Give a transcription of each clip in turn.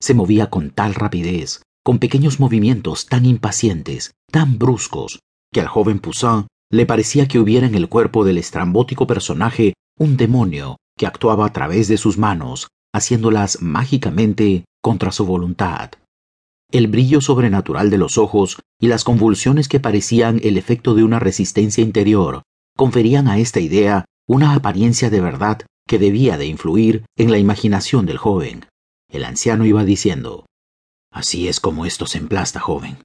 se movía con tal rapidez, con pequeños movimientos tan impacientes, tan bruscos, que al joven Poussin le parecía que hubiera en el cuerpo del estrambótico personaje un demonio que actuaba a través de sus manos, haciéndolas mágicamente contra su voluntad. El brillo sobrenatural de los ojos y las convulsiones que parecían el efecto de una resistencia interior conferían a esta idea una apariencia de verdad que debía de influir en la imaginación del joven. El anciano iba diciendo Así es como esto se emplasta, joven.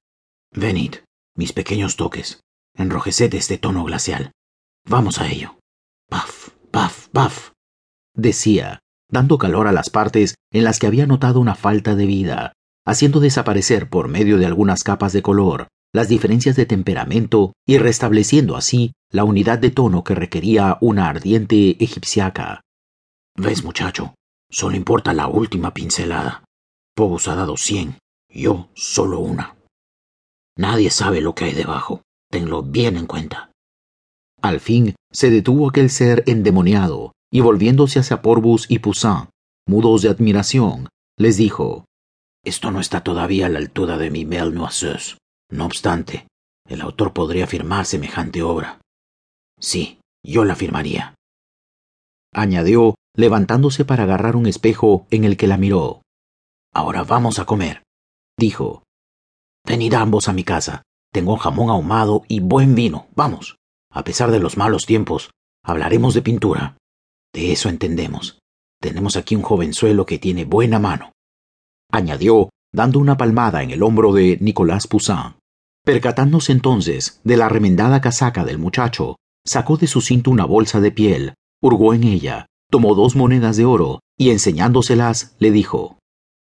Venid, mis pequeños toques, enrojeced este tono glacial. Vamos a ello. Paf, paf, paf. decía, dando calor a las partes en las que había notado una falta de vida, haciendo desaparecer por medio de algunas capas de color las diferencias de temperamento y restableciendo así la unidad de tono que requería una ardiente egipciaca. ¿Ves, muchacho? Solo importa la última pincelada. Pobus ha dado cien, yo solo una. Nadie sabe lo que hay debajo. Tenlo bien en cuenta. Al fin se detuvo aquel ser endemoniado, y volviéndose hacia Porbus y Poussin, mudos de admiración, les dijo Esto no está todavía a la altura de mi Belle Noiseuse. No obstante, el autor podría firmar semejante obra. Sí, yo la firmaría. Añadió, levantándose para agarrar un espejo en el que la miró. Ahora vamos a comer, dijo. Venid ambos a mi casa. Tengo jamón ahumado y buen vino. Vamos. A pesar de los malos tiempos, hablaremos de pintura. De eso entendemos. Tenemos aquí un jovenzuelo que tiene buena mano. Añadió, dando una palmada en el hombro de Nicolás Poussin. Percatándose entonces de la remendada casaca del muchacho, sacó de su cinto una bolsa de piel, hurgó en ella, tomó dos monedas de oro y enseñándoselas le dijo